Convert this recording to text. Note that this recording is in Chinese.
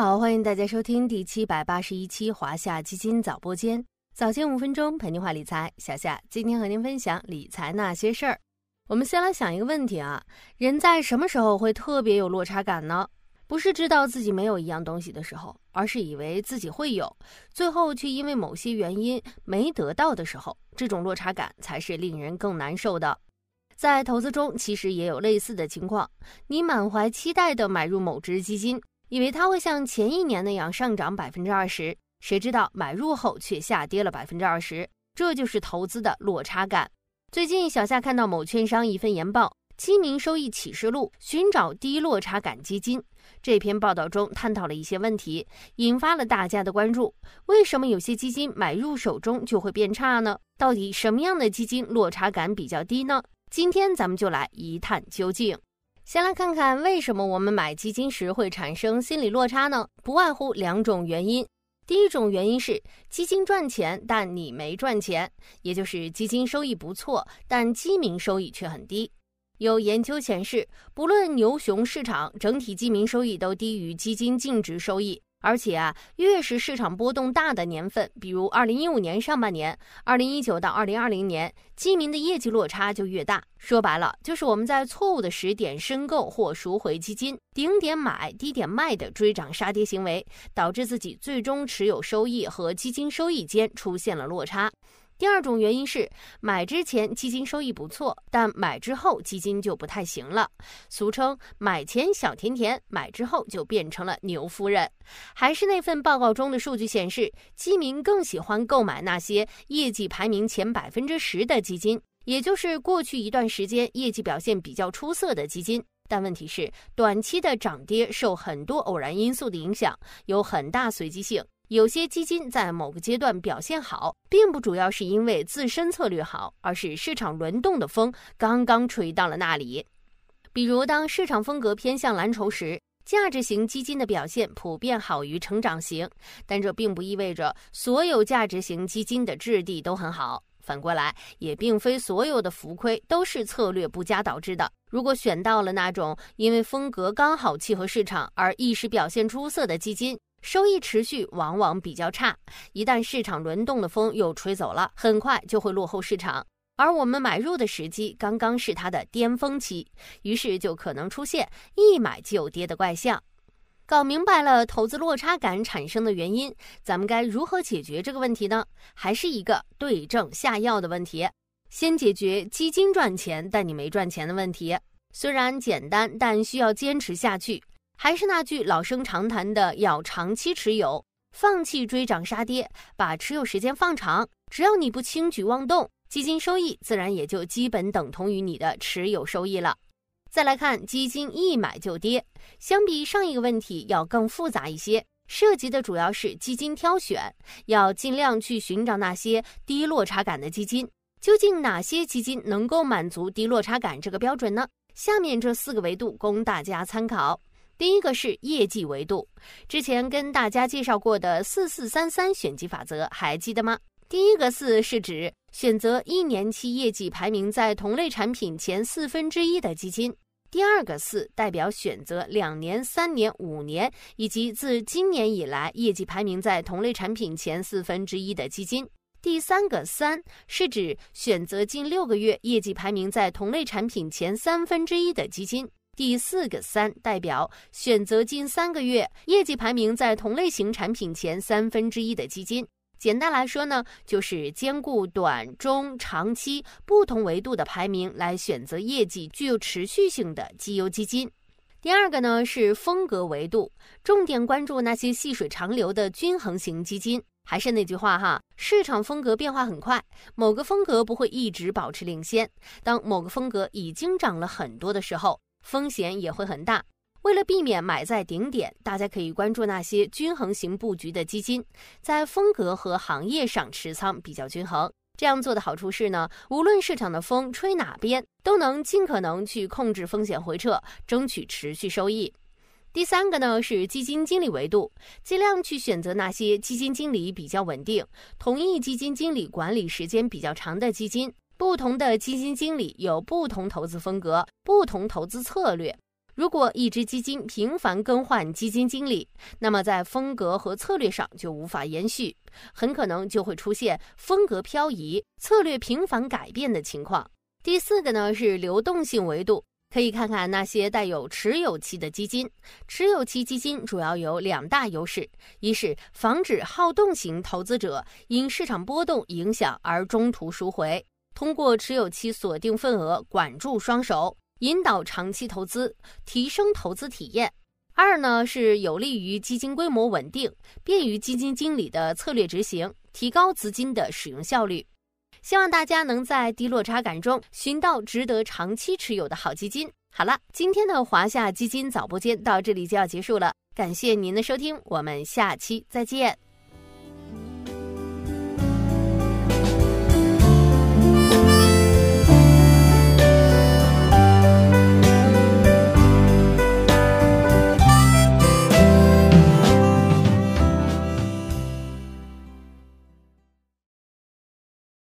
好，欢迎大家收听第七百八十一期华夏基金早播间，早间五分钟陪您话理财。小夏今天和您分享理财那些事儿。我们先来想一个问题啊，人在什么时候会特别有落差感呢？不是知道自己没有一样东西的时候，而是以为自己会有，最后却因为某些原因没得到的时候，这种落差感才是令人更难受的。在投资中，其实也有类似的情况，你满怀期待的买入某只基金。以为它会像前一年那样上涨百分之二十，谁知道买入后却下跌了百分之二十，这就是投资的落差感。最近，小夏看到某券商一份研报《基民收益启示录：寻找低落差感基金》这篇报道中探讨了一些问题，引发了大家的关注。为什么有些基金买入手中就会变差呢？到底什么样的基金落差感比较低呢？今天咱们就来一探究竟。先来看看为什么我们买基金时会产生心理落差呢？不外乎两种原因。第一种原因是基金赚钱，但你没赚钱，也就是基金收益不错，但基民收益却很低。有研究显示，不论牛熊市场，整体基民收益都低于基金净值收益。而且啊，越是市场波动大的年份，比如二零一五年上半年、二零一九到二零二零年，基民的业绩落差就越大。说白了，就是我们在错误的时点申购或赎回基金，顶点买、低点卖的追涨杀跌行为，导致自己最终持有收益和基金收益间出现了落差。第二种原因是买之前基金收益不错，但买之后基金就不太行了，俗称买前小甜甜，买之后就变成了牛夫人。还是那份报告中的数据显示，基民更喜欢购买那些业绩排名前百分之十的基金，也就是过去一段时间业绩表现比较出色的基金。但问题是，短期的涨跌受很多偶然因素的影响，有很大随机性。有些基金在某个阶段表现好，并不主要是因为自身策略好，而是市场轮动的风刚刚吹到了那里。比如，当市场风格偏向蓝筹时，价值型基金的表现普遍好于成长型，但这并不意味着所有价值型基金的质地都很好。反过来，也并非所有的浮亏都是策略不佳导致的。如果选到了那种因为风格刚好契合市场而一时表现出色的基金，收益持续往往比较差，一旦市场轮动的风又吹走了，很快就会落后市场。而我们买入的时机刚刚是它的巅峰期，于是就可能出现一买就跌的怪象。搞明白了投资落差感产生的原因，咱们该如何解决这个问题呢？还是一个对症下药的问题。先解决基金赚钱但你没赚钱的问题，虽然简单，但需要坚持下去。还是那句老生常谈的，要长期持有，放弃追涨杀跌，把持有时间放长。只要你不轻举妄动，基金收益自然也就基本等同于你的持有收益了。再来看基金一买就跌，相比上一个问题要更复杂一些，涉及的主要是基金挑选，要尽量去寻找那些低落差感的基金。究竟哪些基金能够满足低落差感这个标准呢？下面这四个维度供大家参考。第一个是业绩维度，之前跟大家介绍过的四四三三选基法则还记得吗？第一个四是指选择一年期业绩排名在同类产品前四分之一的基金；第二个四代表选择两年、三年、五年以及自今年以来业绩排名在同类产品前四分之一的基金；第三个三是指选择近六个月业绩排名在同类产品前三分之一的基金。第四个三代表选择近三个月业绩排名在同类型产品前三分之一的基金。简单来说呢，就是兼顾短、中、长期不同维度的排名来选择业绩具有持续性的绩优基金。第二个呢是风格维度，重点关注那些细水长流的均衡型基金。还是那句话哈，市场风格变化很快，某个风格不会一直保持领先。当某个风格已经涨了很多的时候，风险也会很大。为了避免买在顶点，大家可以关注那些均衡型布局的基金，在风格和行业上持仓比较均衡。这样做的好处是呢，无论市场的风吹哪边，都能尽可能去控制风险回撤，争取持续收益。第三个呢是基金经理维度，尽量去选择那些基金经理比较稳定、同一基金经理管理时间比较长的基金。不同的基金经理有不同投资风格、不同投资策略。如果一只基金频繁更换基金经理，那么在风格和策略上就无法延续，很可能就会出现风格漂移、策略频繁改变的情况。第四个呢是流动性维度，可以看看那些带有持有期的基金。持有期基金主要有两大优势：一是防止好动型投资者因市场波动影响而中途赎回，通过持有期锁定份额，管住双手。引导长期投资，提升投资体验。二呢是有利于基金规模稳定，便于基金经理的策略执行，提高资金的使用效率。希望大家能在低落差感中寻到值得长期持有的好基金。好了，今天的华夏基金早播间到这里就要结束了，感谢您的收听，我们下期再见。